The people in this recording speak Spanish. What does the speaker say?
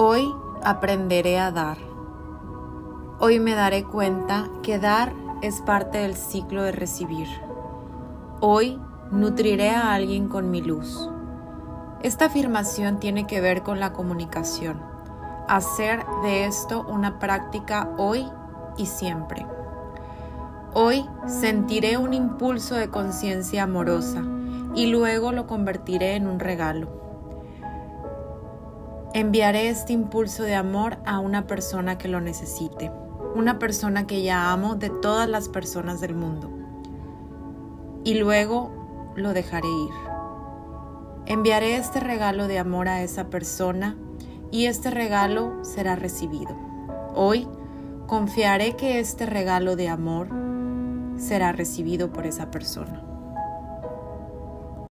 Hoy aprenderé a dar. Hoy me daré cuenta que dar es parte del ciclo de recibir. Hoy nutriré a alguien con mi luz. Esta afirmación tiene que ver con la comunicación. Hacer de esto una práctica hoy y siempre. Hoy sentiré un impulso de conciencia amorosa y luego lo convertiré en un regalo. Enviaré este impulso de amor a una persona que lo necesite, una persona que ya amo de todas las personas del mundo. Y luego lo dejaré ir. Enviaré este regalo de amor a esa persona y este regalo será recibido. Hoy confiaré que este regalo de amor será recibido por esa persona.